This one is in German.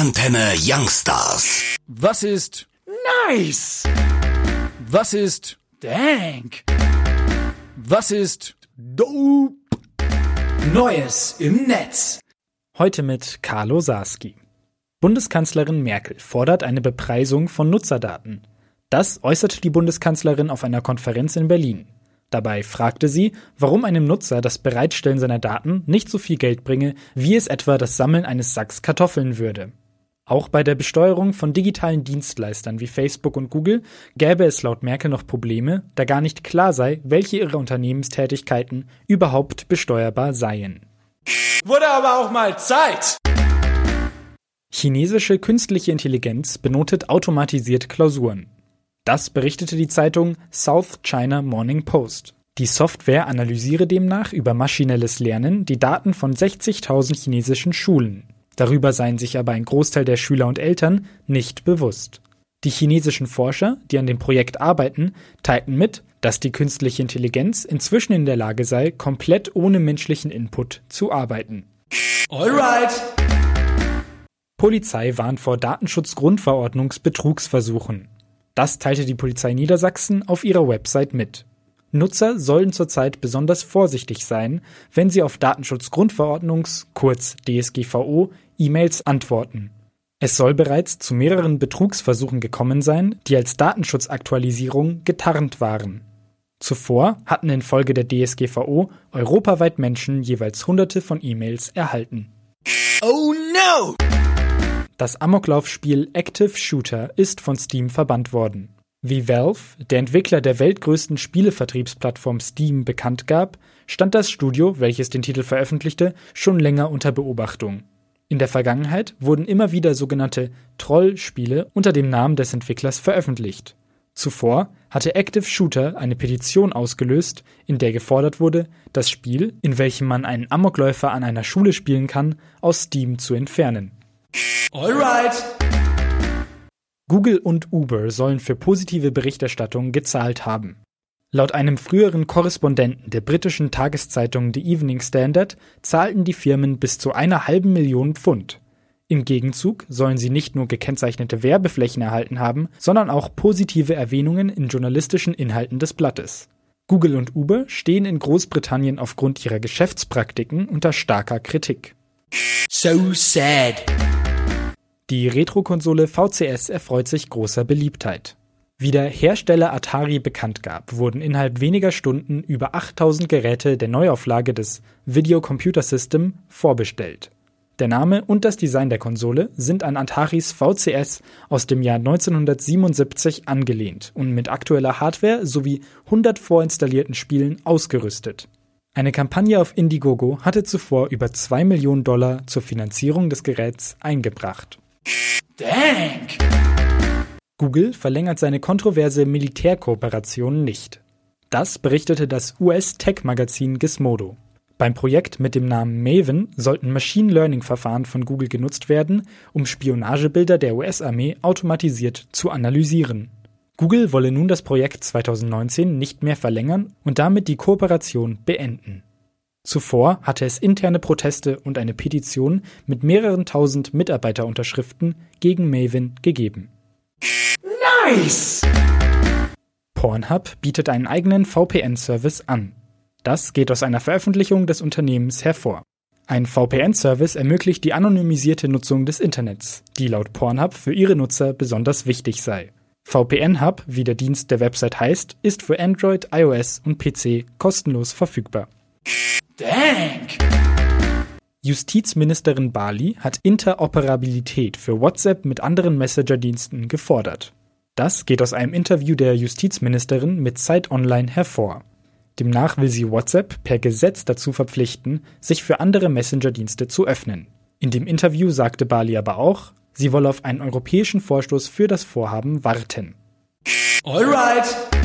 Antenne Youngstars. Was ist nice? Was ist dank? Was ist dope? Neues im Netz. Heute mit Carlo Sarski. Bundeskanzlerin Merkel fordert eine Bepreisung von Nutzerdaten. Das äußerte die Bundeskanzlerin auf einer Konferenz in Berlin. Dabei fragte sie, warum einem Nutzer das Bereitstellen seiner Daten nicht so viel Geld bringe, wie es etwa das Sammeln eines Sacks Kartoffeln würde. Auch bei der Besteuerung von digitalen Dienstleistern wie Facebook und Google gäbe es laut Merkel noch Probleme, da gar nicht klar sei, welche ihrer Unternehmenstätigkeiten überhaupt besteuerbar seien. Wurde aber auch mal Zeit! Chinesische künstliche Intelligenz benotet automatisiert Klausuren. Das berichtete die Zeitung South China Morning Post. Die Software analysiere demnach über maschinelles Lernen die Daten von 60.000 chinesischen Schulen. Darüber seien sich aber ein Großteil der Schüler und Eltern nicht bewusst. Die chinesischen Forscher, die an dem Projekt arbeiten, teilten mit, dass die künstliche Intelligenz inzwischen in der Lage sei, komplett ohne menschlichen Input zu arbeiten. Alright! Polizei warnt vor Datenschutzgrundverordnungsbetrugsversuchen. Das teilte die Polizei Niedersachsen auf ihrer Website mit. Nutzer sollen zurzeit besonders vorsichtig sein, wenn sie auf Datenschutzgrundverordnungs kurz DSGVO E-Mails antworten. Es soll bereits zu mehreren Betrugsversuchen gekommen sein, die als Datenschutzaktualisierung getarnt waren. Zuvor hatten infolge der DSGVO europaweit Menschen jeweils hunderte von E-Mails erhalten. Oh no! Das Amoklaufspiel Active Shooter ist von Steam verbannt worden. Wie Valve, der Entwickler der weltgrößten Spielevertriebsplattform Steam, bekannt gab, stand das Studio, welches den Titel veröffentlichte, schon länger unter Beobachtung. In der Vergangenheit wurden immer wieder sogenannte Troll-Spiele unter dem Namen des Entwicklers veröffentlicht. Zuvor hatte Active Shooter eine Petition ausgelöst, in der gefordert wurde, das Spiel, in welchem man einen Amokläufer an einer Schule spielen kann, aus Steam zu entfernen. Alright! Google und Uber sollen für positive Berichterstattung gezahlt haben. Laut einem früheren Korrespondenten der britischen Tageszeitung The Evening Standard zahlten die Firmen bis zu einer halben Million Pfund. Im Gegenzug sollen sie nicht nur gekennzeichnete Werbeflächen erhalten haben, sondern auch positive Erwähnungen in journalistischen Inhalten des Blattes. Google und Uber stehen in Großbritannien aufgrund ihrer Geschäftspraktiken unter starker Kritik. So sad. Die Retrokonsole VCS erfreut sich großer Beliebtheit. Wie der Hersteller Atari bekannt gab, wurden innerhalb weniger Stunden über 8000 Geräte der Neuauflage des Video Computer System vorbestellt. Der Name und das Design der Konsole sind an Ataris VCS aus dem Jahr 1977 angelehnt und mit aktueller Hardware sowie 100 vorinstallierten Spielen ausgerüstet. Eine Kampagne auf Indiegogo hatte zuvor über 2 Millionen Dollar zur Finanzierung des Geräts eingebracht. Dank! Google verlängert seine kontroverse Militärkooperation nicht. Das berichtete das US-Tech-Magazin Gizmodo. Beim Projekt mit dem Namen Maven sollten Machine Learning-Verfahren von Google genutzt werden, um Spionagebilder der US-Armee automatisiert zu analysieren. Google wolle nun das Projekt 2019 nicht mehr verlängern und damit die Kooperation beenden. Zuvor hatte es interne Proteste und eine Petition mit mehreren tausend Mitarbeiterunterschriften gegen Maven gegeben. Nice! Pornhub bietet einen eigenen VPN-Service an. Das geht aus einer Veröffentlichung des Unternehmens hervor. Ein VPN-Service ermöglicht die anonymisierte Nutzung des Internets, die laut Pornhub für ihre Nutzer besonders wichtig sei. VPN Hub, wie der Dienst der Website heißt, ist für Android, iOS und PC kostenlos verfügbar. Dank! Justizministerin Bali hat Interoperabilität für WhatsApp mit anderen Messenger-Diensten gefordert. Das geht aus einem Interview der Justizministerin mit Zeit Online hervor. Demnach will sie WhatsApp per Gesetz dazu verpflichten, sich für andere Messenger-Dienste zu öffnen. In dem Interview sagte Bali aber auch, sie wolle auf einen europäischen Vorstoß für das Vorhaben warten. Alright!